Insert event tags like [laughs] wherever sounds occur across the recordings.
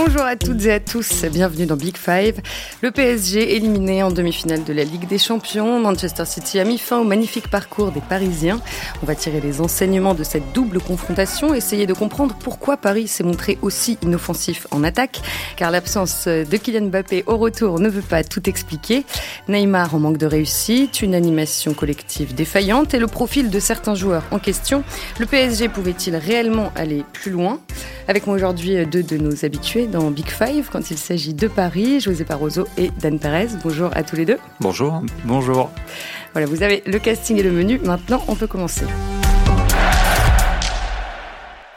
Bonjour à toutes et à tous, bienvenue dans Big Five. Le PSG éliminé en demi-finale de la Ligue des Champions. Manchester City a mis fin au magnifique parcours des Parisiens. On va tirer les enseignements de cette double confrontation, essayer de comprendre pourquoi Paris s'est montré aussi inoffensif en attaque, car l'absence de Kylian Mbappé au retour ne veut pas tout expliquer. Neymar en manque de réussite, une animation collective défaillante et le profil de certains joueurs en question. Le PSG pouvait-il réellement aller plus loin? Avec moi aujourd'hui deux de nos habitués dans Big Five quand il s'agit de Paris, José Barroso et Dan Perez. Bonjour à tous les deux. Bonjour. Bonjour. Voilà, vous avez le casting et le menu. Maintenant, on peut commencer.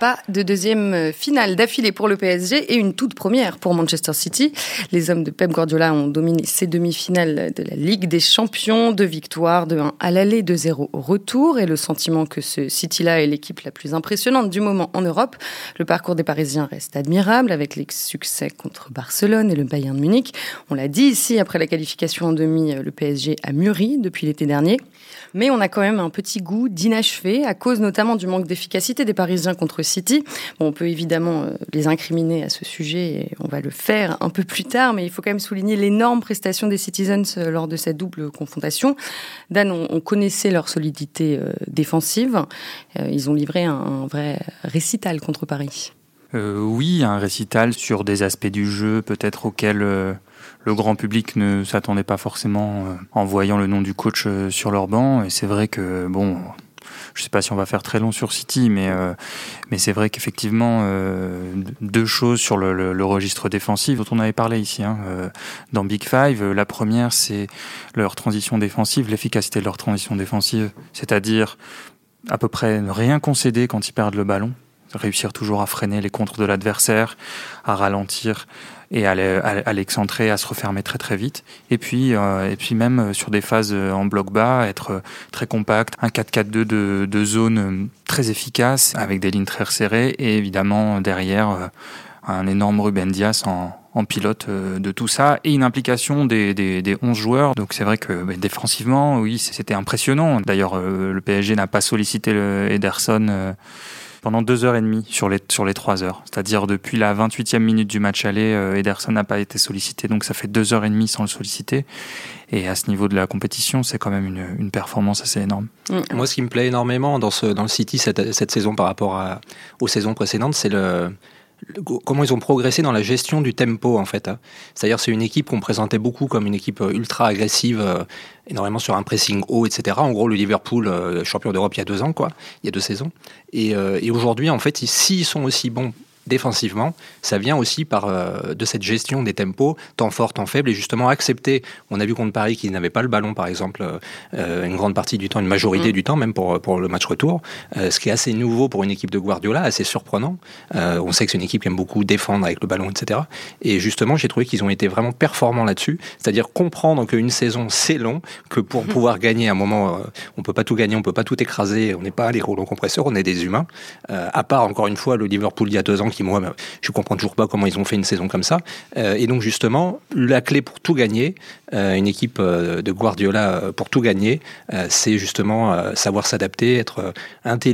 Pas de deuxième finale d'affilée pour le PSG et une toute première pour Manchester City. Les hommes de Pep Guardiola ont dominé ces demi-finales de la Ligue des Champions. Deux victoires, de 1 à l'aller, de 0 au retour. Et le sentiment que ce City-là est l'équipe la plus impressionnante du moment en Europe. Le parcours des Parisiens reste admirable avec les succès contre Barcelone et le Bayern de Munich. On l'a dit ici, après la qualification en demi, le PSG a mûri depuis l'été dernier. Mais on a quand même un petit goût d'inachevé à cause notamment du manque d'efficacité des Parisiens contre City. Bon, on peut évidemment euh, les incriminer à ce sujet et on va le faire un peu plus tard, mais il faut quand même souligner l'énorme prestation des Citizens euh, lors de cette double confrontation. Dan, on, connaissait leur solidité euh, défensive. Ils ont livré un, vrai récital contre Paris. oui, un récital sur des aspects du jeu peut-être auxquels le grand public ne s'attendait pas forcément euh, en voyant le nom du coach euh, sur leur banc. Et c'est vrai que, bon, je sais pas si on va faire très long sur City, mais, euh, mais c'est vrai qu'effectivement, deux choses sur le, registre défensif dont on avait parlé ici hein, dans Big Five. La première, c'est leur transition défensive, l'efficacité de leur transition défensive, c'est-à-dire à peu près ne rien concéder quand ils perdent le ballon, réussir toujours à freiner les contres de l'adversaire, à ralentir et à l'excentrer, à se refermer très très vite. Et puis, euh, et puis même euh, sur des phases euh, en bloc bas, être très compact, un 4-4-2 de, zone très efficace, avec des lignes très resserrées, et évidemment derrière un énorme Ruben Dias en, pilote de tout ça et une implication des, des, des 11 joueurs. Donc c'est vrai que bah, défensivement, oui, c'était impressionnant. D'ailleurs, le PSG n'a pas sollicité Ederson pendant deux heures et demie sur les, sur les trois heures. C'est-à-dire depuis la 28e minute du match aller, euh, Ederson n'a pas été sollicité, donc ça fait deux heures et demie sans le solliciter. Et à ce niveau de la compétition, c'est quand même une, une, performance assez énorme. Mm. Moi, ce qui me plaît énormément dans, ce, dans le City cette, cette saison par rapport à, aux saisons précédentes, c'est le, comment ils ont progressé dans la gestion du tempo en fait. Hein. C'est-à-dire c'est une équipe qu'on présentait beaucoup comme une équipe euh, ultra agressive, euh, énormément sur un pressing haut, etc. En gros le Liverpool euh, champion d'Europe il y a deux ans quoi, il y a deux saisons. Et, et aujourd'hui en fait s'ils sont aussi bons défensivement, ça vient aussi par, euh, de cette gestion des tempos, temps fort, temps faible, et justement accepter, on a vu contre Paris qu'ils n'avaient pas le ballon, par exemple, euh, une grande partie du temps, une majorité mm. du temps, même pour, pour le match retour, euh, ce qui est assez nouveau pour une équipe de Guardiola, assez surprenant. on sait que c'est une équipe qui aime beaucoup défendre avec le ballon, etc. Et justement, j'ai trouvé qu'ils ont été vraiment performants là-dessus, c'est-à-dire comprendre qu'une saison, c'est long, que pour mm. pouvoir gagner à un moment, on peut pas tout gagner, on peut pas tout écraser, on n'est pas les rouleaux compresseurs, on est des humains, à part, encore une fois, le Liverpool il y a deux ans qui, moi, je comprends toujours pas comment ils ont fait une saison comme ça. Euh, et donc, justement, la clé pour tout gagner, euh, une équipe euh, de Guardiola pour tout gagner, c'est justement savoir s'adapter, être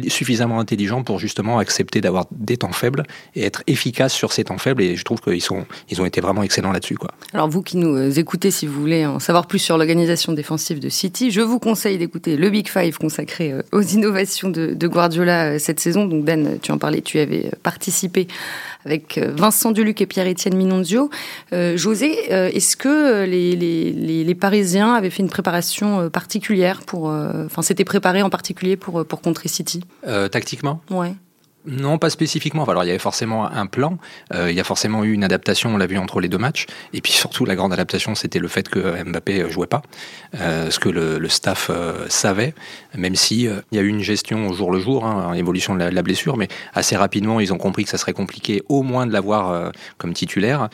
suffisamment intelligent pour justement accepter d'avoir des temps faibles et être efficace sur ces temps faibles. Et je trouve qu'ils sont, ils ont été vraiment excellents là-dessus, quoi. Alors, vous qui nous écoutez, si vous voulez en savoir plus sur l'organisation défensive de City, je vous conseille d'écouter le Big Five consacré aux innovations de, Guardiola cette saison. Donc, Dan, tu en parlais, tu avais participé avec euh, Vincent Duluc et Pierre-Étienne Minonzio. Euh, José, euh, est-ce que les, les, Parisiens avaient fait une préparation particulière pour, enfin, s'étaient préparés en particulier pour pour contrer City Tactiquement? Ouais. Non, pas spécifiquement. Alors, il y avait forcément un plan. Euh, il y a forcément eu une adaptation, on l'a vu entre les deux matchs. Et puis surtout, la grande adaptation, c'était le fait que Mbappé jouait pas, euh, ce que le, staff euh, savait, même si il y a eu une gestion au jour le jour, hein, évolution de la, blessure, mais assez rapidement, ils ont compris que ça serait compliqué, au moins de l'avoir comme titulaire.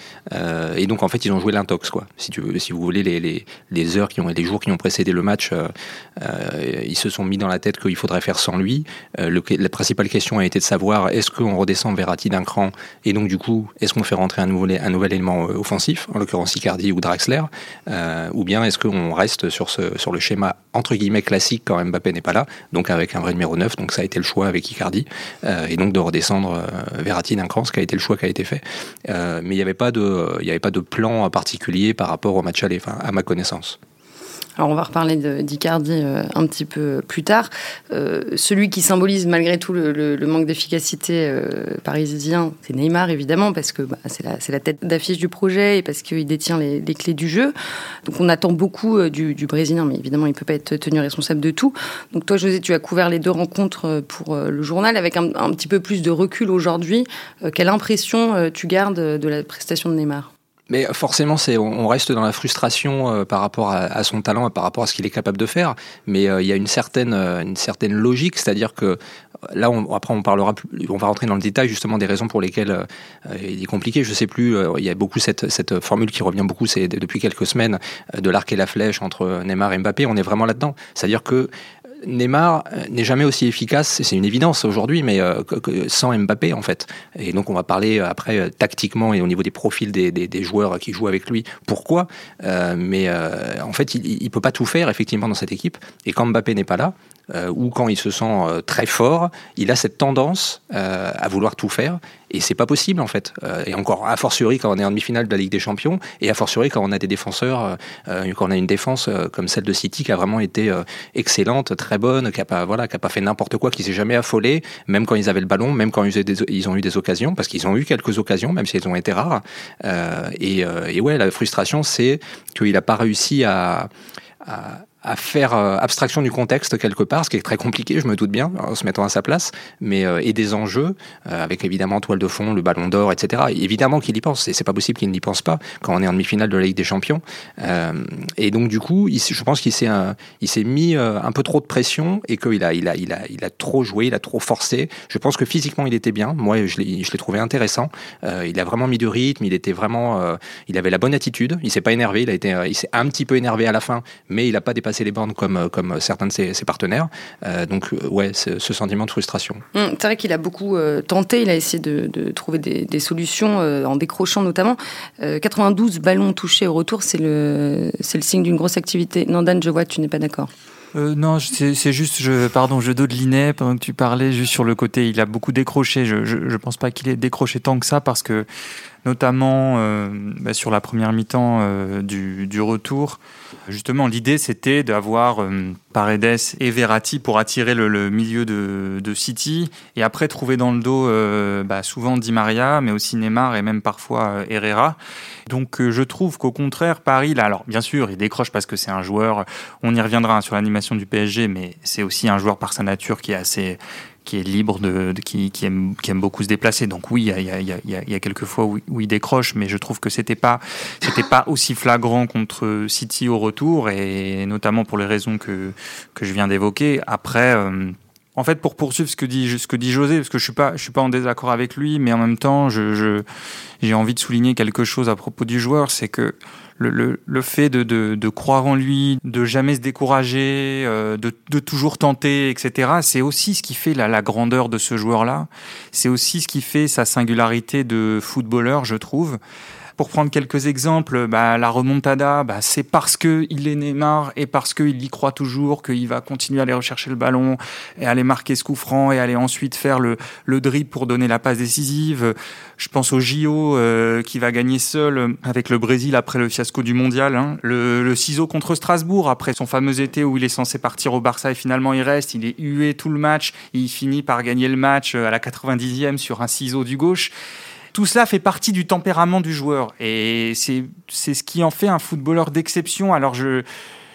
et donc, en fait, ils ont joué l'intox, quoi. Si vous voulez, les, heures qui ont, les jours qui ont précédé le match, ils se sont mis dans la tête qu'il faudrait faire sans lui. La principale question a été de savoir savoir est-ce qu'on redescend Verratti d'un cran et donc du coup est-ce qu'on fait rentrer un nouvel, élément offensif, en l'occurrence Icardi ou Draxler, ou bien est-ce qu'on reste sur, le schéma entre guillemets classique quand Mbappé n'est pas là, donc avec un vrai numéro 9, donc ça a été le choix avec Icardi, et donc de redescendre Verratti d'un cran, ce qui a été le choix qui a été fait. mais il n'y avait, pas de, il avait pas de plan particulier par rapport au match aller, enfin, à ma connaissance. Alors on va reparler d'Icardi euh, un petit peu plus tard. Euh, celui qui symbolise malgré tout le, manque d'efficacité euh, parisien, c'est Neymar évidemment, parce que bah, c'est la, tête d'affiche du projet et parce qu'il détient les, clés du jeu. Donc on attend beaucoup du, Brésilien, mais évidemment il ne peut pas être tenu responsable de tout. Donc toi José, tu as couvert les deux rencontres pour le journal avec un, un petit peu plus de recul aujourd'hui. quelle impression tu gardes de la prestation de Neymar? Mais forcément, on reste dans la frustration euh, par rapport à, son talent par rapport à ce qu'il est capable de faire. Mais euh, il y a une certaine, euh, une certaine logique, c'est-à-dire que là, on, après, on parlera, on va rentrer dans le détail justement des raisons pour lesquelles il est compliqué. Je sais plus. il y a beaucoup cette, cette formule qui revient beaucoup, c'est depuis quelques semaines de l'arc et la flèche entre Neymar et Mbappé. On est vraiment là-dedans. C'est-à-dire que Neymar euh, n'est jamais aussi efficace, c'est une évidence aujourd'hui, mais euh, sans Mbappé en fait. Et donc on va parler euh, après tactiquement et au niveau des profils des, joueurs qui jouent avec lui, pourquoi? mais en fait, il ne peut pas tout faire effectivement dans cette équipe. Et quand Mbappé n'est pas là, euh, ou quand il se sent euh, très fort, il a cette tendance euh, à vouloir tout faire. Et c'est pas possible en fait. et encore a fortiori quand on est en demi-finale de la Ligue des Champions, et a fortiori quand on a des défenseurs, quand on a une défense comme celle de City qui a vraiment été excellente, très bonne, qui a pas voilà, qui a pas fait n'importe quoi, qui s'est jamais affolé, même quand ils avaient le ballon, même quand ils, ont eu des occasions, parce qu'ils ont eu quelques occasions, même si elles ont été rares. Et, et, ouais, la frustration, c'est qu'il a pas réussi à, à à faire euh, abstraction du contexte quelque part, ce qui est très compliqué, je me doute bien, en se mettant à sa place, mais euh, et des enjeux, euh, avec évidemment toile de fond, le ballon d'or, etc. évidemment qu'il y pense, et c'est pas possible qu'il n'y pense pas quand on est en demi-finale de la Ligue des Champions. et donc du coup, il, je pense qu'il s'est il s'est mis un peu trop de pression et qu'il a il a il a il a trop joué, il a trop forcé. Je pense que physiquement il était bien. Moi, je l'ai trouvé intéressant. il a vraiment mis du rythme, il était vraiment, il avait la bonne attitude. Il s'est pas énervé, il a été, il s'est un petit peu énervé à la fin, mais il a pas dépassé les bornes comme, euh, comme certains de ses, partenaires. Euh, donc, euh, ouais, ce sentiment de frustration. Hum, c'est vrai qu'il a beaucoup tenté, il a essayé de, trouver des, solutions en décrochant notamment. 92 ballons touchés au retour, c'est le, le signe d'une grosse activité. Nandan, je vois que tu n'es pas d'accord. non, c'est juste, je, pardon, je dodelinais pendant que tu parlais, juste sur le côté, il a beaucoup décroché. Je ne pense pas qu'il ait décroché tant que ça parce que, notamment bah, sur la première mi-temps du, du, retour, Justement, l'idée, c'était d'avoir euh, Paredes et Verratti pour attirer le, milieu de, City et après trouver dans le dos euh, bah, souvent Di Maria, mais aussi Neymar et même parfois euh, Herrera. Donc je trouve qu'au contraire, Paris, là, alors bien sûr, il décroche parce que c'est un joueur, on y reviendra sur l'animation du PSG, mais c'est aussi un joueur par sa nature qui est assez qui est libre, de, qui, qui, aime, qui aime beaucoup se déplacer. Donc oui, il y a, y, a, y a, quelques fois où, il décroche, mais je trouve que c'était pas, c'était pas aussi flagrant contre City au retour, et notamment pour les raisons que, que je viens d'évoquer. Après, euh, en fait, pour poursuivre ce que dit, ce que dit José, parce que je suis pas, je suis pas en désaccord avec lui, mais en même temps, je, j'ai envie de souligner quelque chose à propos du joueur, c'est que le, le, fait de, de, de, croire en lui, de jamais se décourager, euh, de, de, toujours tenter, etc. C'est aussi ce qui fait la, la grandeur de ce joueur-là. C'est aussi ce qui fait sa singularité de footballeur, je trouve. Pour prendre quelques exemples, bah, la remontada, bah, c'est parce que il est Neymar et parce qu'il y croit toujours qu'il va continuer à aller rechercher le ballon et aller marquer ce coup franc et aller ensuite faire le, le drip pour donner la passe décisive. Je pense au JO euh, qui va gagner seul avec le Brésil après le fiasco du mondial. Hein. Le, le, ciseau contre Strasbourg après son fameux été où il est censé partir au Barça et finalement il reste. Il est hué tout le match. Il finit par gagner le match à la 90e sur un ciseau du gauche. Tout cela fait partie du tempérament du joueur et c'est ce qui en fait un footballeur d'exception. Alors je,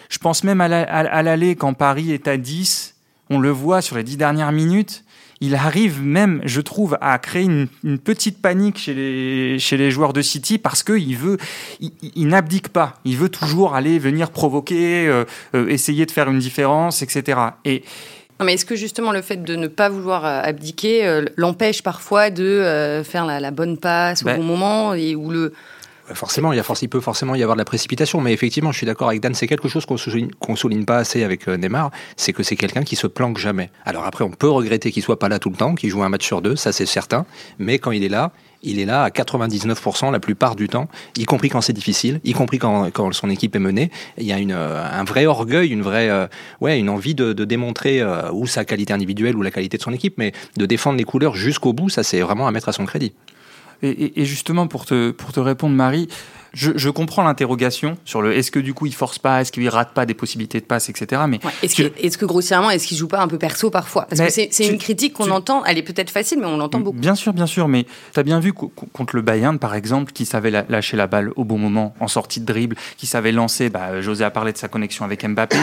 je pense même à l'aller quand Paris est à 10, on le voit sur les 10 dernières minutes. Il arrive même, je trouve, à créer une, petite panique chez les, chez les joueurs de City parce qu'il veut, il, n'abdique pas. Il veut toujours aller venir provoquer, euh, euh, essayer de faire une différence, etc. Et, mais est-ce que justement le fait de ne pas vouloir euh, abdiquer euh, l'empêche parfois de euh, faire la, bonne passe au ben bon moment et où le Forcément, il, y a, il peut forcément y avoir de la précipitation, mais effectivement, je suis d'accord avec Dan, c'est quelque chose qu'on souligne, souligne pas assez avec Neymar, c'est que c'est quelqu'un qui se planque jamais. Alors après, on peut regretter qu'il soit pas là tout le temps, qu'il joue un match sur deux, ça c'est certain, mais quand il est là, il est là à 99% la plupart du temps, y compris quand c'est difficile, y compris quand, quand, son équipe est menée. Il y a une, euh, un vrai orgueil, une vraie, euh, ouais, une envie de, de démontrer euh, ou sa qualité individuelle ou la qualité de son équipe, mais de défendre les couleurs jusqu'au bout, ça c'est vraiment à mettre à son crédit. Et, et, justement, pour te, pour te répondre, Marie, je, je, comprends l'interrogation sur le est-ce que du coup il force pas, est-ce qu'il rate pas des possibilités de passe, etc. Mais ouais, est-ce que, grossièrement, est-ce qu'il joue pas un peu perso parfois? Parce que c'est une critique qu'on entend, elle est peut-être facile, mais on l'entend beaucoup. Bien sûr, bien sûr, mais tu as bien vu contre le Bayern, par exemple, qui savait lâcher la balle au bon moment, en sortie de dribble, qui savait lancer. Bah, José a parlé de sa connexion avec Mbappé.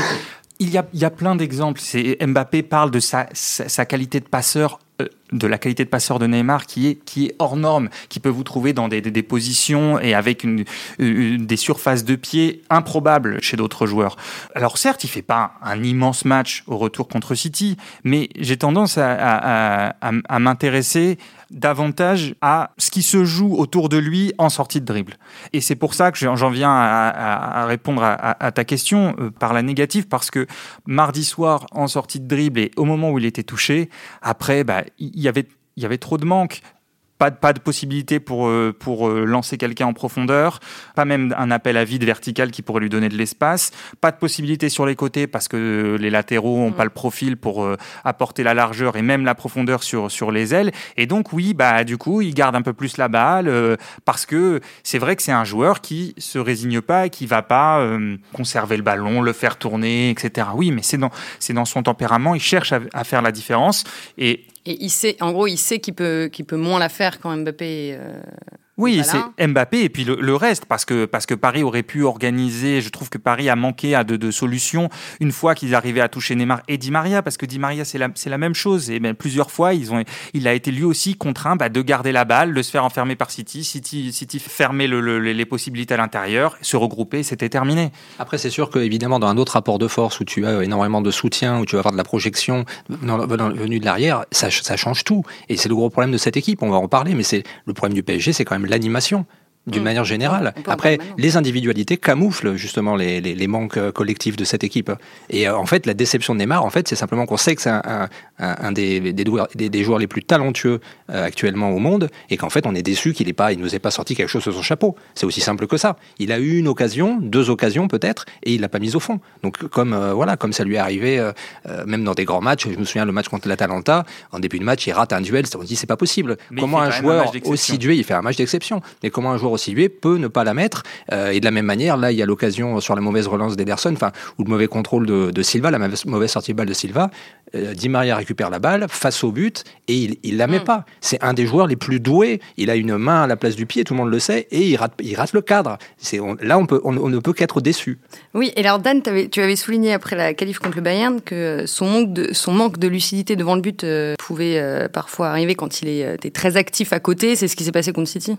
Il y, a, il y a plein d'exemples. Mbappé parle de sa, sa, sa qualité de passeur euh, de la qualité de passeur de Neymar qui est, qui est hors norme, qui peut vous trouver dans des, des, positions et avec une, des surfaces de pied improbables chez d'autres joueurs. Alors certes, il fait pas un immense match au retour contre City, mais j'ai tendance à, à, m'intéresser davantage à ce qui se joue autour de lui en sortie de dribble. Et c'est pour ça que j'en viens à, répondre à, ta question euh, par la négative, parce que mardi soir en sortie de dribble et au moment où il était touché, après, bah, y avait il y avait trop de manque pas de, pas de possibilité pour, euh, pour euh, lancer quelqu'un en profondeur, pas même un appel à vide vertical qui pourrait lui donner de l'espace, pas de possibilité sur les côtés parce que les latéraux ont mmh. pas le profil pour euh, apporter la largeur et même la profondeur sur, sur les ailes. Et donc oui, bah du coup, il garde un peu plus la balle parce que c'est vrai que c'est un joueur qui se résigne pas et qui va pas conserver le ballon, le faire tourner, etc. Oui, mais c'est dans, dans son tempérament, il cherche à, à faire la différence et et il sait, en gros, il sait qu'il peut, qu'il peut moins la faire quand Mbappé. Euh, oui, c'est Mbappé et puis le, le, reste parce que parce que Paris aurait pu organiser. Je trouve que Paris a manqué à de, de solutions une fois qu'ils arrivaient à toucher Neymar et Di Maria parce que Di Maria c'est la c'est la même chose et ben, plusieurs fois ils ont il a été lui aussi contraint bah, de garder la balle, de se faire enfermer par City. City City fermait le, le, les possibilités à l'intérieur, se regrouper, c'était terminé. Après c'est sûr que évidemment dans un autre rapport de force où tu as énormément de soutien, où tu vas avoir de la projection venue de l'arrière, ça, ça change tout et c'est le gros problème de cette équipe. On va en parler, mais c'est le problème du PSG, c'est quand même l'animation d'une mmh. manière générale. Après, les individualités camouflent justement les, les, les, manques euh, collectifs de cette équipe. Et euh, en fait, la déception de Neymar, en fait, c'est simplement qu'on sait que c'est un, un, un, des, des, des, des, joueurs les plus talentueux euh, actuellement au monde, et qu'en fait, on est déçu qu'il ne pas, il nous ait pas sorti quelque chose de son chapeau. C'est aussi simple que ça. Il a eu une occasion, deux occasions peut-être, et il l'a pas mise au fond. Donc, comme euh, voilà, comme ça lui est arrivé, euh, même dans des grands matchs. Je me souviens le match contre l'Atalanta, en début de match, il rate un duel. On se dit c'est pas possible. Mais comment un joueur aussi dué, il fait un match d'exception. Mais comment un joueur peut ne pas la mettre euh, Et de la même manière, là, il y a l'occasion sur la mauvaise relance d'Ederson, enfin, ou le mauvais contrôle de, de, Silva, la mauvaise, sortie de balle de Silva. Euh, Di Maria récupère la balle face au but et il, il la met mm. pas. C'est un des joueurs les plus doués. Il a une main à la place du pied, tout le monde le sait, et il rate, il rate le cadre. C'est, là, on, peut, on, on, ne peut qu'être déçu. Oui, et alors Dan, avais, tu avais souligné après la qualif contre le Bayern que son manque de, son manque de lucidité devant le but euh, pouvait parfois arriver quand il est, était très actif à côté. C'est ce qui s'est passé contre City?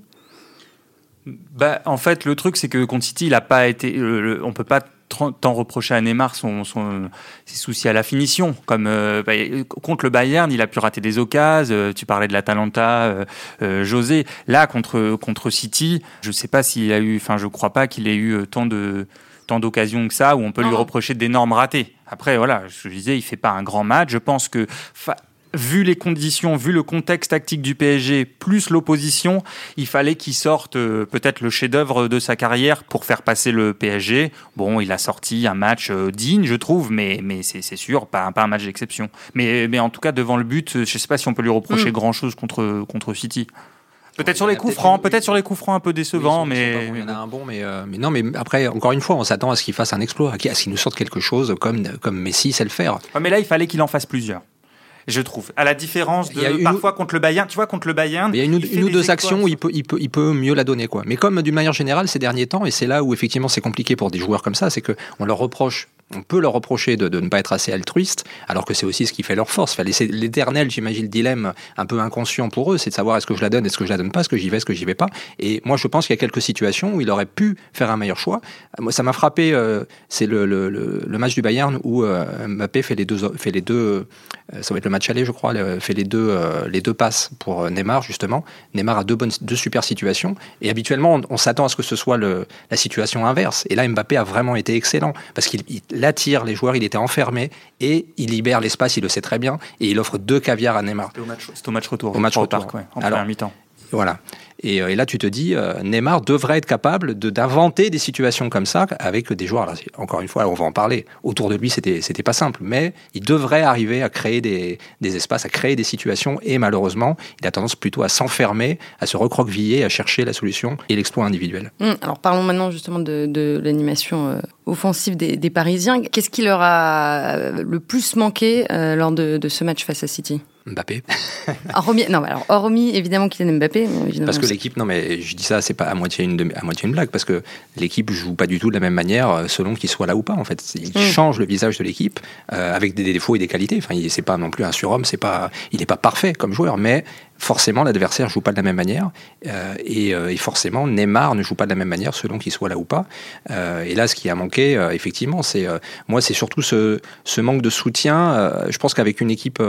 Bah, en fait, le truc, c'est que contre City, il a pas été. Le, on peut pas tant reprocher à Neymar son, son, ses soucis à la finition. Comme euh, bah, contre le Bayern, il a pu rater des occasions. Euh, tu parlais de l'Atalanta, euh, euh, José. Là, contre contre City, je sais pas s'il a eu. Enfin, je crois pas qu'il ait eu tant de tant d'occasions que ça où on peut lui reprocher d'énormes ratés. Après, voilà, je disais, il fait pas un grand match. Je pense que vu les conditions, vu le contexte tactique du PSG, plus l'opposition, il fallait qu'il sorte euh, peut-être le chef-d'œuvre de sa carrière pour faire passer le PSG. Bon, il a sorti un match euh, digne, je trouve, mais, mais c'est sûr, pas, pas un match d'exception. Mais, mais en tout cas, devant le but, je ne sais pas si on peut lui reprocher mm. grand-chose contre, contre City. Peut-être sur les coups francs, peut-être sur les coups francs un peu décevants, oui, mais il y en a un bon, mais, euh, mais non, mais après encore une fois, on s'attend à ce qu'il fasse un exploit, à ce qu'il nous sorte quelque chose comme comme Messi sait le faire. Ouais, mais là, il fallait qu'il en fasse plusieurs je trouve. À la différence de une... parfois contre le Bayern, tu vois, contre le Bayern. Il y a une, ou, deux actions où il peut, il, peut, il peut mieux la donner, quoi. Mais comme d'une manière générale, ces derniers temps, et c'est là où effectivement c'est compliqué pour des joueurs comme ça, c'est qu'on leur reproche on peut leur reprocher de, de, ne pas être assez altruiste, alors que c'est aussi ce qui fait leur force. Enfin, c'est l'éternel, j'imagine, le dilemme un peu inconscient pour eux, c'est de savoir est-ce que je la donne, est-ce que je la donne pas, est-ce que j'y vais, est-ce que j'y vais pas. Et moi, je pense qu'il y a quelques situations où il aurait pu faire un meilleur choix. Moi, ça m'a frappé, euh, c'est le, le, le, match du Bayern où euh, Mbappé fait les deux, fait les deux, euh, ça va être le match aller, je crois, fait les deux, les deux passes pour Neymar, justement. Neymar a deux, bonnes, deux super situations. Et habituellement, on, s'attend à ce que ce soit le, la situation inverse. Et là, Mbappé a vraiment été excellent parce qu'il attire les joueurs, il était enfermé et il libère l'espace, il le sait très bien. Et il offre deux caviars à Neymar. C'était au match, retour. Au match retour. en Alors, mi-temps. Voilà. Euh, et, là, tu te dis, euh, Neymar devrait être capable d'inventer des situations comme ça avec des joueurs. encore une fois, on va en parler. Autour de lui, c'était c'était pas simple, mais il devrait arriver à créer des, des, espaces, à créer des situations. Et malheureusement, il a tendance plutôt à s'enfermer, à se recroqueviller, à chercher la solution et l'exploit individuel. Hum, alors parlons maintenant justement de, de l'animation euh, offensive des, des Parisiens. Qu'est-ce qui leur a le plus manqué lors de, de ce match face à City? Mbappé. [laughs] hormis, non, alors hormis évidemment Kylian Mbappé. parce que l'équipe, non mais je dis ça, c'est pas à moitié une à moitié une blague parce que l'équipe joue pas du tout de la même manière euh, selon qu'il soit là ou pas en fait. Il mm. change le visage de l'équipe euh, avec des défauts et des qualités. Enfin, c'est pas non plus un surhomme, c'est pas, il n'est pas parfait comme joueur, mais forcément l'adversaire joue pas de la même manière euh, euh, et, forcément Neymar ne joue pas de la même manière selon qu'il soit là ou pas euh, et là ce qui a manqué effectivement c'est moi c'est surtout ce, manque de soutien je pense qu'avec une équipe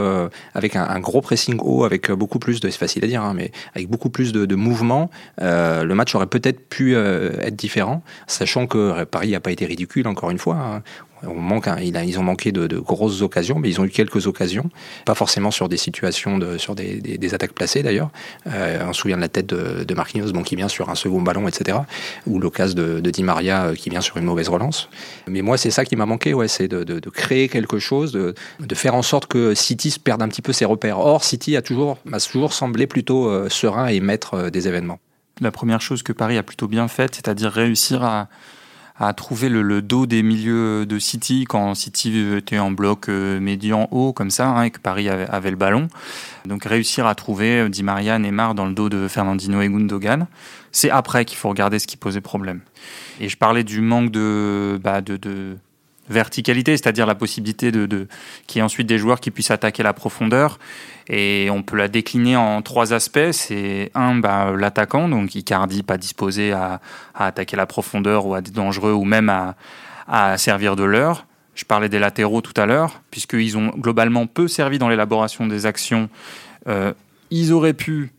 avec un, gros pressing haut avec beaucoup plus de c'est facile à dire hein, mais avec beaucoup plus de, de mouvement le match aurait peut-être pu être différent sachant que Paris n'a pas été ridicule encore une fois hein. On manque, ils ont manqué de, grosses occasions, mais ils ont eu quelques occasions, pas forcément sur des situations, sur des, attaques placées d'ailleurs. Euh, on se souvient de la tête de, de Marquinhos, bon, qui vient sur un second ballon, etc. Ou l'occasion de, Di Maria euh, qui vient sur une mauvaise relance. Mais moi, c'est ça qui m'a manqué, ouais, c'est de, créer quelque chose, de, faire en sorte que City se perde un petit peu ses repères. Or, City a toujours, m'a toujours semblé plutôt euh, serein et maître des événements. La première chose que Paris a plutôt bien faite, c'est-à-dire réussir à à trouver le, dos des milieux de City quand City était en bloc euh, médian haut comme ça hein, et que Paris avait, le ballon. Donc réussir à trouver euh, Di Maria, Neymar dans le dos de Fernandino et Gundogan, c'est après qu'il faut regarder ce qui posait problème. Et je parlais du manque de, bah, de, de verticalité, c'est-à-dire la possibilité de, de qu'il y ait ensuite des joueurs qui puissent attaquer la profondeur. Et on peut la décliner en trois aspects. C'est un, bah, l'attaquant, donc Icardi pas disposé à, à, attaquer la profondeur ou à être dangereux ou même à, à servir de l'heure. Je parlais des latéraux tout à l'heure, puisqu'ils ont globalement peu servi dans l'élaboration des actions. Euh, ils auraient pu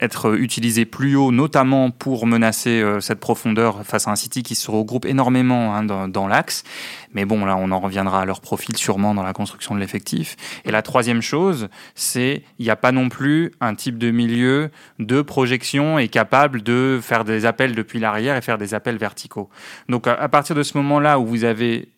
être utilisé plus haut, notamment pour menacer euh, cette profondeur face à un City qui se regroupe énormément hein, dans, l'axe. Mais bon, là, on en reviendra à leur profil sûrement dans la construction de l'effectif. Et la troisième chose, c'est il n'y a pas non plus un type de milieu de projection et capable de faire des appels depuis l'arrière et faire des appels verticaux. Donc à partir de ce moment-là où vous avez euh,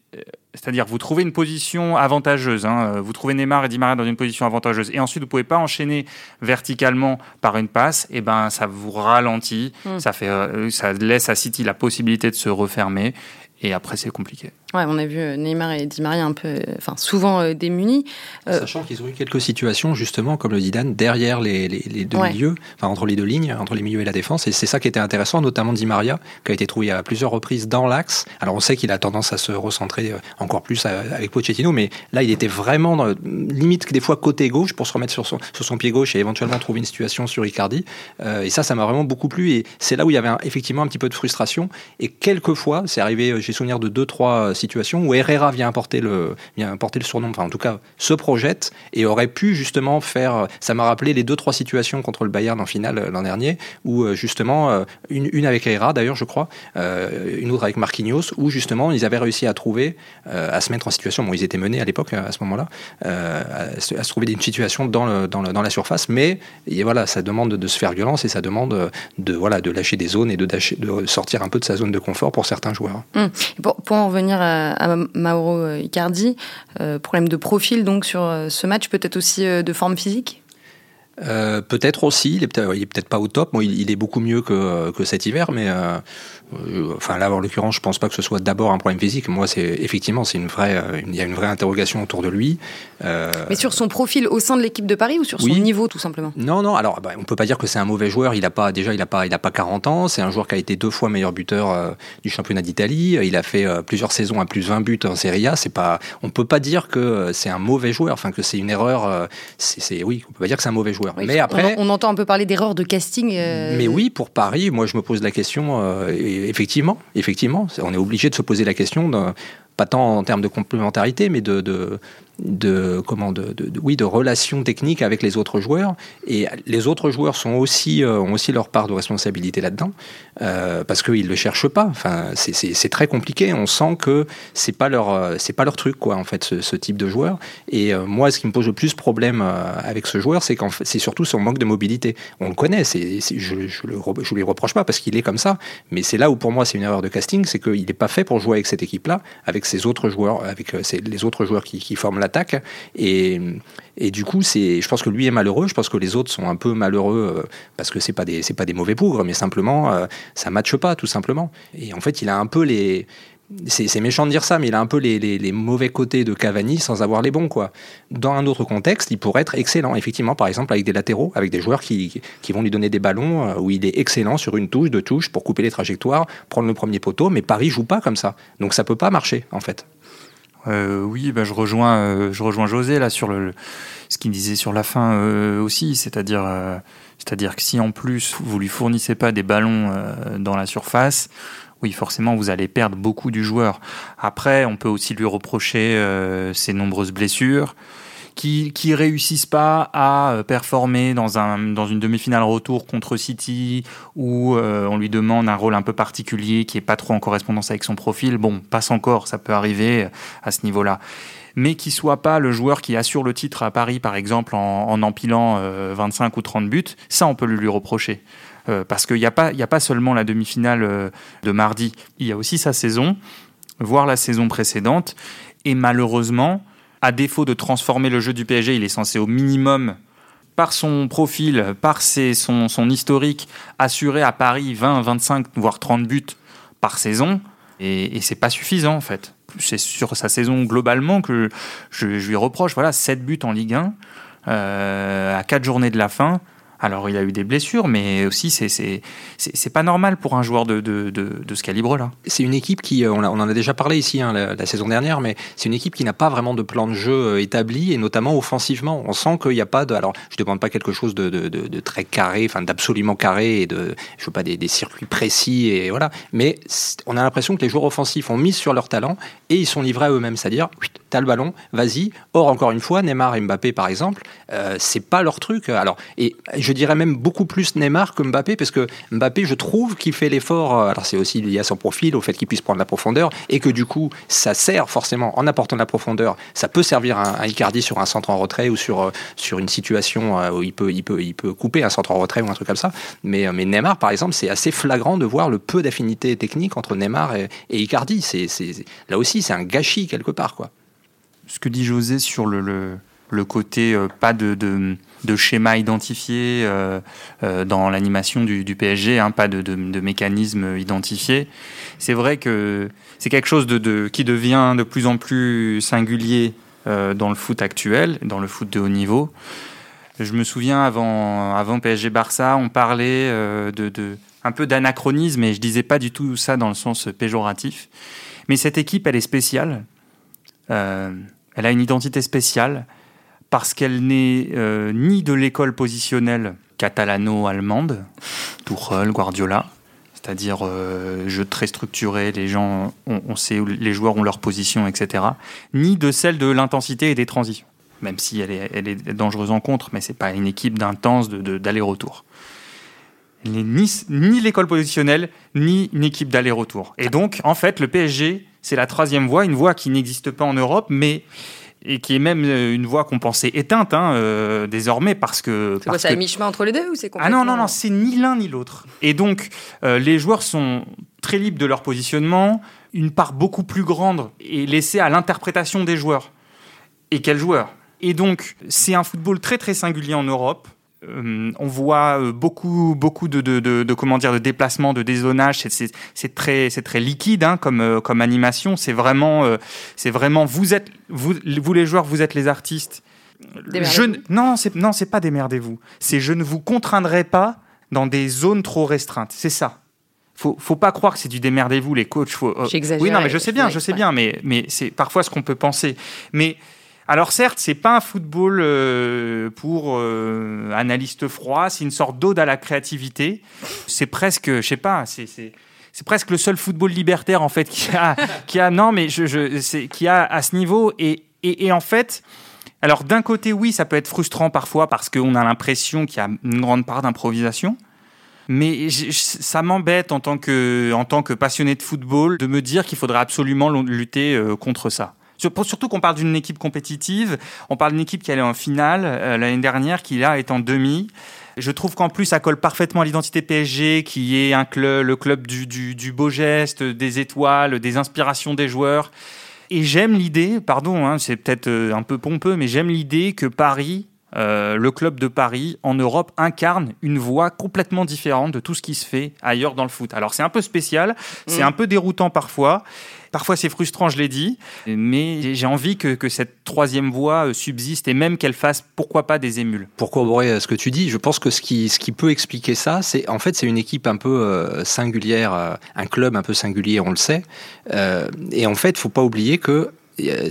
c'est-à-dire, vous trouvez une position avantageuse, hein, euh, vous trouvez Neymar et Di Maria dans une position avantageuse, et ensuite vous pouvez pas enchaîner verticalement par une passe, et eh ben ça vous ralentit, mm. ça fait, euh, ça laisse à City la possibilité de se refermer, et après, c'est compliqué. Ouais, on a vu euh, Neymar et Di Maria un peu, euh, enfin souvent euh, démunis. Sachant qu'ils ont eu quelques situations justement, comme le dit Dan, derrière les, les, deux milieux, enfin entre les deux lignes, entre les milieux et la défense. Et c'est ça qui était intéressant, notamment Di Maria, qui a été trouvé à plusieurs reprises dans l'axe. Alors on sait qu'il a tendance à se recentrer encore plus avec Pochettino, mais là il était vraiment dans, limite des fois côté gauche pour se remettre sur son, sur son pied gauche et éventuellement trouver une situation sur Icardi. et ça, ça m'a vraiment beaucoup plu. Et c'est là où il y avait effectivement un petit peu de frustration. Et quelquefois, c'est arrivé j'ai souvenir de deux, trois situations où Herrera vient apporter le, vient apporter le surnom, enfin en tout cas se projette et aurait pu justement faire. Ça m'a rappelé les deux, trois situations contre le Bayern en finale euh, l'an dernier, où euh, justement, euh, une, une avec Herrera d'ailleurs, je crois, une autre avec Marquinhos, où justement ils avaient réussi à trouver, à se mettre en situation. Bon, ils étaient menés à l'époque, à ce moment-là, à, se trouver une situation dans, le, dans, le, dans la surface, mais voilà, ça demande de se faire violence et ça demande de, voilà, de lâcher des zones et de, sortir un peu de sa zone de confort pour certains joueurs. Hum. Pour, en revenir à, Mauro Icardi, euh, problème de profil donc sur euh, ce match, peut-être aussi euh, de forme physique? Peut-être aussi, il est peut-être pas au top. Moi, il, est beaucoup mieux que, que cet hiver, mais euh, enfin là en l'occurrence je pense pas que ce soit d'abord un problème physique. Moi c'est effectivement c'est une vraie euh, il y a une vraie interrogation autour de lui. Euh, mais sur son profil au sein de l'équipe de Paris ou sur son niveau tout simplement? Non non alors bah, on peut pas dire que c'est un mauvais joueur. Il a pas déjà il a pas il a pas 40 ans. C'est un joueur qui a été deux fois meilleur buteur du championnat d'Italie. Il a fait plusieurs saisons à plus 20 buts en Serie A. C'est pas on peut pas dire que c'est un mauvais joueur. Enfin que c'est une erreur c'est oui on peut pas dire que c'est un mauvais joueur mais après on, entend un peu parler d'erreur de casting mais oui pour Paris moi je me pose la question effectivement, effectivement, on est obligé de se poser la question, pas tant en termes de complémentarité, mais de, de comment de, oui de relations techniques avec les autres joueurs. Et les autres joueurs sont aussi euh, ont aussi leur part de responsabilité là-dedans euh, parce qu'ils le cherchent pas. Enfin c'est très compliqué. On sent que c'est pas leur euh, pas leur truc quoi en fait ce, type de joueur. Et moi ce qui me pose le plus problème avec ce joueur c'est surtout son manque de mobilité. On le connaît je, je lui reproche pas parce qu'il est comme ça. Mais c'est là où pour moi c'est une erreur de casting c'est qu'il n'est pas fait pour jouer avec cette équipe là avec autres joueurs avec les autres joueurs qui, forment la attaque. Et, et du coup, c'est, je pense que lui est malheureux. Je pense que les autres sont un peu malheureux euh, parce que c'est pas des, c'est pas des mauvais bougres, mais simplement euh, ça matche pas, tout simplement. Et en fait, il a un peu les c'est méchant de dire ça, mais il a un peu les, mauvais côtés de Cavani sans avoir les bons. quoi. Dans un autre contexte, il pourrait être excellent, effectivement, par exemple avec des latéraux, avec des joueurs qui, qui vont lui donner des ballons, euh, où il est excellent sur une touche, deux touches, pour couper les trajectoires, prendre le premier poteau, mais Paris joue pas comme ça. Donc ça peut pas marcher, en fait. Euh, oui, bah, je, rejoins, euh, je rejoins José là sur le, ce qu'il disait sur la fin aussi, c'est-à-dire c'est-à-dire que si en plus vous lui fournissez pas des ballons dans la surface, oui, forcément, vous allez perdre beaucoup du joueur. Après, on peut aussi lui reprocher ses nombreuses blessures qui qui réussissent pas à euh, performer dans un dans une demi-finale retour contre City où euh, on lui demande un rôle un peu particulier qui est pas trop en correspondance avec son profil. Bon, passe encore, ça peut arriver euh, à ce niveau-là. Mais qui soit pas le joueur qui assure le titre à Paris, par exemple, en, empilant 25 ou 30 buts, ça, on peut lui reprocher. Parce qu'il n'y a, pas, a pas seulement la demi-finale de mardi, il y a aussi sa saison, voire la saison précédente. Et malheureusement, à défaut de transformer le jeu du PSG, il est censé au minimum, par son profil, par son, son historique, assurer à Paris 20, 25, voire 30 buts par saison. Et, et c'est pas suffisant en fait. C'est sur sa saison globalement que je, lui reproche. Voilà, 7 buts en Ligue 1 euh, à 4 journées de la fin. Alors, il a eu des blessures, mais aussi, c'est pas normal pour un joueur de, de, de, ce calibre-là. C'est une équipe qui, euh, on, on, en a déjà parlé ici hein, la, saison dernière, mais c'est une équipe qui n'a pas vraiment de plan de jeu euh, établi, et notamment offensivement. On sent qu'il n'y a pas de. Alors, je ne demande pas quelque chose de, très carré, enfin d'absolument carré, et de, je veux pas des, des, circuits précis, et voilà. Mais on a l'impression que les joueurs offensifs ont mis sur leur talent, et ils sont livrés à eux-mêmes, c'est-à-dire, t'as le ballon, vas-y. Or, encore une fois, Neymar et Mbappé, par exemple, euh, c'est pas leur truc. Alors, et je dirais même beaucoup plus Neymar que Mbappé, parce que Mbappé, je trouve qu'il fait l'effort. Euh, alors, c'est aussi lié à son profil, au fait qu'il puisse prendre la profondeur, et que du coup, ça sert forcément, en apportant la profondeur, ça peut servir à, Icardi sur un centre en retrait ou sur, euh, sur une situation euh, où il peut, il, peut, il peut couper un centre en retrait ou un truc comme ça. Mais, mais Neymar, par exemple, c'est assez flagrant de voir le peu d'affinité technique entre Neymar et, Icardi. C'est, là aussi, c'est un gâchis quelque part, quoi. Ce que dit José sur le, le côté pas de, de schéma identifié euh, euh, dans l'animation du, PSG, hein, pas de, de, mécanisme identifié. C'est vrai que c'est quelque chose qui devient de plus en plus singulier euh, dans le foot actuel, dans le foot de haut niveau. Je me souviens avant, avant PSG Barça, on parlait de, un peu d'anachronisme et je disais pas du tout ça dans le sens péjoratif. Mais cette équipe, elle est spéciale. elle a une identité spéciale parce qu'elle n'est euh, ni de l'école positionnelle catalano-allemande, Tuchel, Guardiola, c'est-à-dire euh, jeu très structuré, les gens, on, sait où les joueurs ont leur position, etc., ni de celle de l'intensité et des transitions, même si elle est, dangereuse en contre, mais c'est pas une équipe d'intense d'aller-retour. Elle n'est ni, ni l'école positionnelle, ni une équipe d'aller-retour. Et donc, en fait, le PSG, c'est la troisième voie, une voie qui n'existe pas en Europe, mais et qui est même euh, une voix qu'on pensait éteinte hein, euh, désormais parce que. C'est quoi, mi-chemin entre les deux ou c'est Ah non, non, non, c'est ni l'un ni l'autre. Et donc, euh, les joueurs sont très libres de leur positionnement, une part beaucoup plus grande est laissée à l'interprétation des joueurs. Et quels joueurs Et donc, c'est un football très très singulier en Europe euh, on voit euh, beaucoup, beaucoup de, de, de, comment dire, de déplacements, de dézonage. C'est très, c'est très liquide hein, comme, euh, comme animation. C'est vraiment, c'est vraiment, vous êtes, vous, vous les joueurs, vous êtes les artistes. Je, non, c'est non, c'est pas démerdez-vous. C'est je ne vous contraindrai pas dans des zones trop restreintes. C'est ça. Faut, faut pas croire que c'est du démerdez-vous, les coachs. Faut, oui, non, mais je sais bien, je sais bien, mais, mais c'est parfois ce qu'on peut penser. Mais alors certes, c'est pas un football euh, pour euh, analystes froids, c'est une sorte d'ode à la créativité. C'est presque, je sais pas, c'est c'est presque le seul football libertaire en fait qui a, qui a non mais je, je qui a à ce niveau et et, en fait, alors d'un côté, oui, ça peut être frustrant parfois parce qu'on a l'impression qu'il y a une grande part d'improvisation. Mais ça m'embête en tant que en tant que passionné de football de me dire qu'il faudrait absolument lutter euh, contre ça. Surtout qu'on parle d'une équipe compétitive, on parle d'une équipe qui allait en finale euh, l'année dernière, qui là est en demi. Je trouve qu'en plus, ça colle parfaitement à l'identité PSG, qui est un club, le club du, du, beau geste, des étoiles, des inspirations des joueurs. Et j'aime l'idée, pardon, hein, c'est peut-être euh, un peu pompeux, mais j'aime l'idée que Paris, euh, le club de Paris en Europe incarne une voie complètement différente de tout ce qui se fait ailleurs dans le foot. Alors c'est un peu spécial, c'est mm. un peu déroutant parfois. Parfois c'est frustrant, je l'ai dit, mais j'ai envie que, cette troisième voie euh, subsiste et même qu'elle fasse, pourquoi pas, des émules. Pour corroborer euh, ce que tu dis, je pense que ce qui, peut expliquer ça, c'est en fait c'est une équipe un peu euh, singulière, un club un peu singulier, on le sait. et en fait, il faut pas oublier que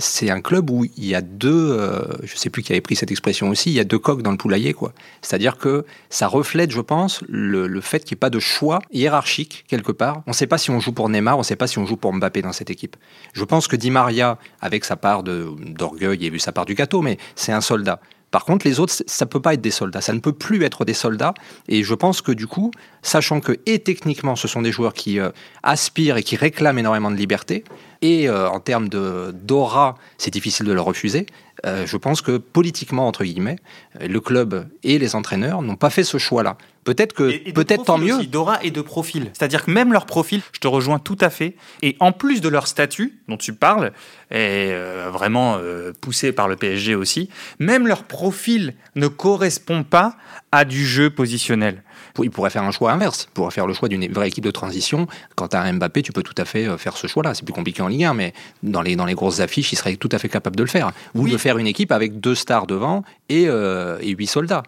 c'est un club où il y a deux, euh, je sais plus qui avait pris cette expression aussi, il y a deux coques dans le poulailler, quoi. C'est-à-dire que ça reflète, je pense, le, fait qu'il n'y ait pas de choix hiérarchique quelque part. On ne sait pas si on joue pour Neymar, on ne sait pas si on joue pour Mbappé dans cette équipe. Je pense que Di Maria, avec sa part d'orgueil, vu sa part du gâteau, mais c'est un soldat. Par contre, les autres, ça ne peut pas être des soldats. Ça ne peut plus être des soldats. Et je pense que du coup, sachant que, et techniquement, ce sont des joueurs qui euh, aspirent et qui réclament énormément de liberté, et euh, en termes d'aura, c'est difficile de le refuser, euh, je pense que politiquement, entre guillemets, le club et les entraîneurs n'ont pas fait ce choix-là. Peut-être que, peut-être tant mieux. D'aura et de profil. C'est-à-dire que même leur profil, je te rejoins tout à fait. Et en plus de leur statut dont tu parles, est euh, vraiment euh, poussé par le PSG aussi, même leur profil ne correspond pas à du jeu positionnel. Il pourrait faire un choix inverse, il pourrait faire le choix d'une vraie équipe de transition. Quant à Mbappé, tu peux tout à fait euh, faire ce choix-là. C'est plus compliqué en Ligue 1, mais dans les, dans les grosses affiches, il serait tout à fait capable de le faire. Ou de faire une équipe avec deux stars devant et, et huit soldats.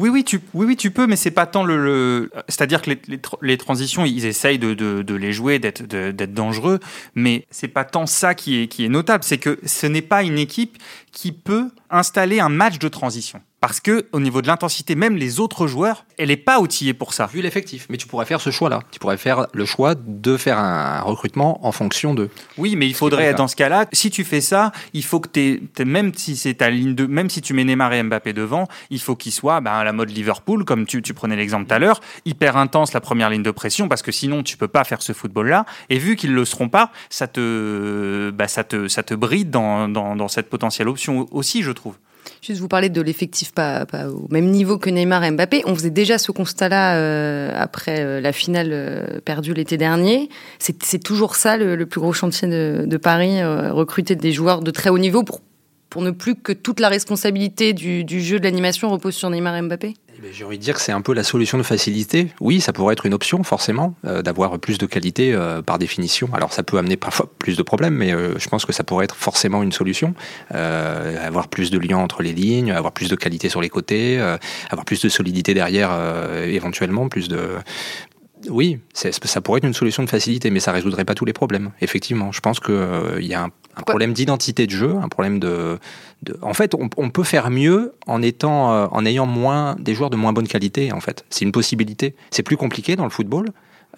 Oui, oui, tu, oui, oui, tu peux, mais c'est pas tant le. C'est-à-dire que les, les, transitions, ils essayent de, de, de les jouer, d'être dangereux, mais c'est pas tant ça qui est, qui est notable. C'est que ce n'est pas une équipe qui peut installer un match de transition. Parce que au niveau de l'intensité, même les autres joueurs, elle n'est pas outillée pour ça. Vu l'effectif, mais tu pourrais faire ce choix-là. Tu pourrais faire le choix de faire un recrutement en fonction de. Oui, mais il faudrait dans ce cas-là, si tu fais ça, il faut que tu même si c'est ta ligne de, même si tu mets Neymar et Mbappé devant, il faut qu'ils soient ben, à la mode Liverpool, comme tu, tu prenais l'exemple tout à l'heure, hyper intense la première ligne de pression, parce que sinon tu peux pas faire ce football-là. Et vu qu'ils le seront pas, ça te, bah, ça te, ça te bride dans, dans, dans cette potentielle option aussi, je trouve. Juste vous parler de l'effectif pas, au même niveau que Neymar et Mbappé. On faisait déjà ce constat-là euh, après euh, la finale euh, perdue l'été dernier. C'est toujours ça le, plus gros chantier de, Paris, recruter des joueurs de très haut niveau pour pour ne plus que toute la responsabilité du, du jeu de l'animation repose sur Neymar et Mbappé J'ai envie de dire que c'est un peu la solution de facilité. Oui, ça pourrait être une option, forcément, euh, d'avoir plus de qualité euh, par définition. Alors ça peut amener parfois plus de problèmes, mais euh, je pense que ça pourrait être forcément une solution. avoir plus de liens entre les lignes, avoir plus de qualité sur les côtés, avoir plus de solidité derrière, éventuellement, plus de, oui, ça pourrait être une solution de facilité, mais ça résoudrait pas tous les problèmes. Effectivement, je pense qu'il euh, y a un, problème d'identité de jeu, un problème de. En fait, on, peut faire mieux en étant, euh, en ayant moins des joueurs de moins bonne qualité. En fait, c'est une possibilité. C'est plus compliqué dans le football,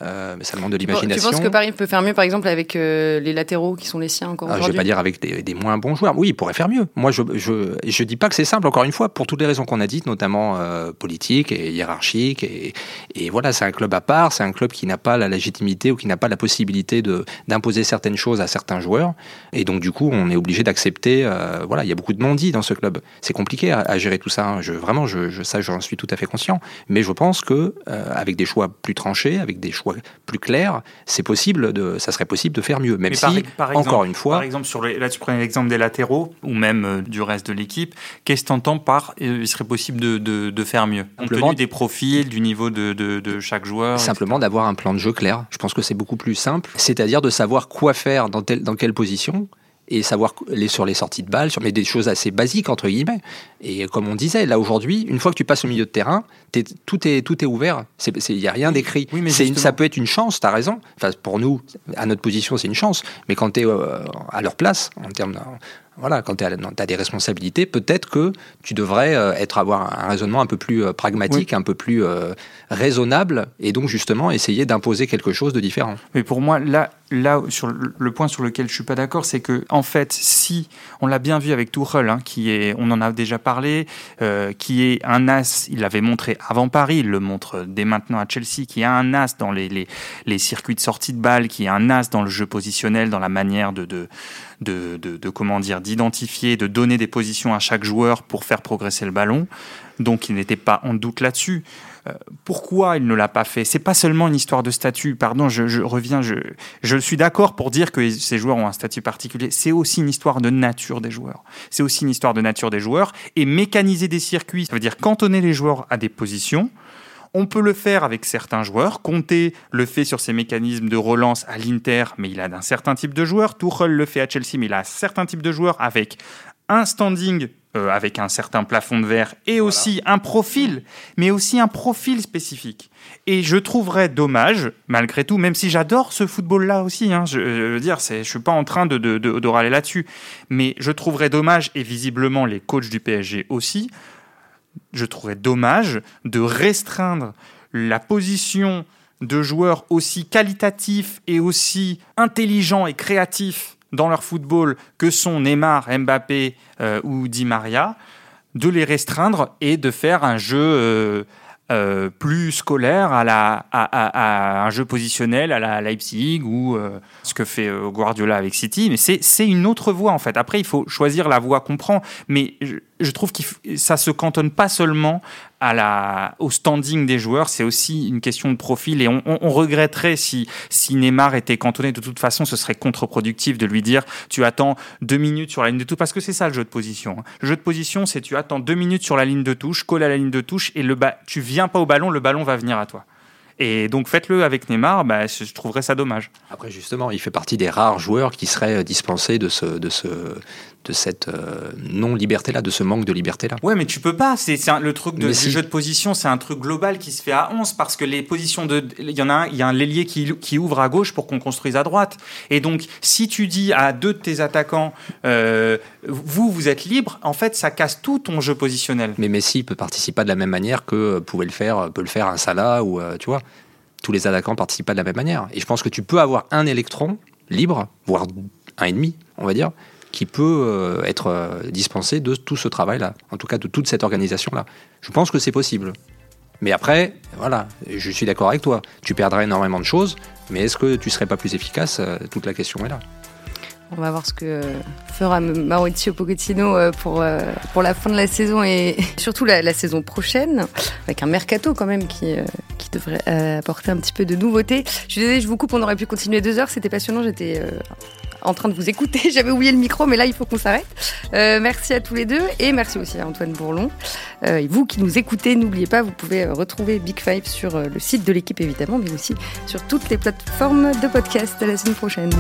euh, mais ça demande de l'imagination. Tu penses que Paris peut faire mieux, par exemple, avec euh, les latéraux qui sont les siens encore aujourd'hui ah, Je vais pas dire avec des, moins bons joueurs. Oui, il pourrait faire mieux. Moi, je je, je dis pas que c'est simple. Encore une fois, pour toutes les raisons qu'on a dites, notamment euh, politiques et hiérarchiques. Et, et voilà, c'est un club à part. C'est un club qui n'a pas la légitimité ou qui n'a pas la possibilité de d'imposer certaines choses à certains joueurs. Et donc, du coup, on est obligé d'accepter. Euh, voilà, il y a beaucoup de non-dits dans ce club. C'est compliqué à, gérer tout ça. Hein. Je, vraiment, je, je, ça, j'en suis tout à fait conscient. Mais je pense que avec des choix plus tranchés, avec des choix plus clair, c'est possible de, ça serait possible de faire mieux. Même si, encore une fois, par exemple, sur les, là tu prenais l'exemple des latéraux ou même euh, du reste de l'équipe. Qu'est-ce que tu entends par euh, il serait possible de, de, faire mieux? Compte tenu des profils, du niveau de, de chaque joueur. Simplement d'avoir un plan de jeu clair. Je pense que c'est beaucoup plus simple. C'est-à-dire de savoir quoi faire dans, tel, dans quelle position et savoir les, sur les sorties de balles, sur mais des choses assez basiques entre guillemets. Et comme on disait, là aujourd'hui, une fois que tu passes au milieu de terrain, tout est tout est ouvert. Il n'y a rien d'écrit. Oui, ça peut être une chance. tu as raison. Enfin, pour nous, à notre position, c'est une chance. Mais quand tu es euh, à leur place, en termes voilà, quand tu as, des responsabilités, peut-être que tu devrais euh, être avoir un raisonnement un peu plus euh, pragmatique, un peu plus euh, raisonnable, et donc justement essayer d'imposer quelque chose de différent. Mais pour moi, là, là sur le point sur lequel je suis pas d'accord, c'est que en fait, si on l'a bien vu avec Tuchel, hein, on en a déjà parlé, qui est un as, il l'avait montré avant Paris, il le montre dès maintenant à Chelsea, qui est un as dans les, circuits de sortie de balle, qui est un as dans le jeu positionnel, dans la manière de, d'identifier, de donner des positions à chaque joueur pour faire progresser le ballon. Donc il n'était pas en doute là-dessus. Euh, pourquoi il ne l'a pas fait? C'est pas seulement une histoire de statut. Pardon, je, reviens. Je, suis d'accord pour dire que ces joueurs ont un statut particulier. C'est aussi une histoire de nature des joueurs. C'est aussi une histoire de nature des joueurs. Et mécaniser des circuits, ça veut dire cantonner les joueurs à des positions on peut le faire avec certains joueurs. Conte le fait sur ses mécanismes de relance à l'Inter, mais il a d'un certain type de joueurs. Tuchel le fait à Chelsea, mais il a un certain type de joueurs avec un standing euh, avec un certain plafond de verre et aussi un profil, mais aussi un profil spécifique. Et je trouverais dommage, malgré tout, même si j'adore ce football-là aussi, hein, je, veux dire, je suis pas en train de, de, de râler là-dessus, mais je trouverais dommage, et visiblement les coachs du PSG aussi, je trouverais dommage de restreindre la position de joueurs aussi qualitatifs et aussi intelligents et créatifs dans leur football que sont Neymar, Mbappé euh, ou Di Maria, de les restreindre et de faire un jeu euh, euh, plus scolaire à, la, à, un jeu positionnel à la Leipzig ou ce que fait Guardiola avec City. Mais c'est une autre voie en fait. Après, il faut choisir la voie qu'on prend. Mais je trouve que ça se cantonne pas seulement à la, au standing des joueurs, c'est aussi une question de profil. Et on, regretterait si, si Neymar était cantonné. De toute façon, ce serait contre-productif de lui dire tu attends deux minutes sur la ligne de touche, parce que c'est ça le jeu de position. Hein. Le jeu de position, c'est tu attends deux minutes sur la ligne de touche, colle à la ligne de touche, et le tu viens pas au ballon, le ballon va venir à toi. Et donc faites-le avec Neymar, bah, je trouverais ça dommage. Après justement, il fait partie des rares joueurs qui seraient dispensés de ce, de ce, de cette euh, non-liberté-là, de ce manque de liberté-là. Ouais, mais tu peux pas. C'est le truc de, du jeu de position, c'est un truc global qui se fait à 11 parce que les positions de. Il y en a un, il y a un l'ailier qui, qui, ouvre à gauche pour qu'on construise à droite. Et donc, si tu dis à deux de tes attaquants, euh, vous, vous êtes libre, en fait, ça casse tout ton jeu positionnel. Mais Messi peut participer pas de la même manière que pouvait le faire, peut le faire un Salah ou, euh, tu vois, tous les attaquants participent pas de la même manière. Et je pense que tu peux avoir un électron libre, voire un et demi, on va dire, qui peut euh, être euh, dispensé de tout ce travail-là, en tout cas de toute cette organisation-là. Je pense que c'est possible. Mais après, voilà, je suis d'accord avec toi. Tu perdrais énormément de choses, mais est-ce que tu serais pas plus efficace euh, Toute la question est là. On va voir ce que fera Maurizio Pochettino pour, pour la fin de la saison et [laughs] surtout la, saison prochaine, avec un mercato quand même qui, qui devrait apporter un petit peu de nouveauté. Je suis désolée, je vous coupe, on aurait pu continuer deux heures, c'était passionnant, j'étais en train de vous écouter. [laughs] J'avais oublié le micro, mais là, il faut qu'on s'arrête. Euh, merci à tous les deux et merci aussi à Antoine Bourlon. Euh, et vous qui nous écoutez, n'oubliez pas, vous pouvez euh, retrouver Big Five sur le site de l'équipe évidemment, mais aussi sur toutes les plateformes de podcast. À la semaine prochaine.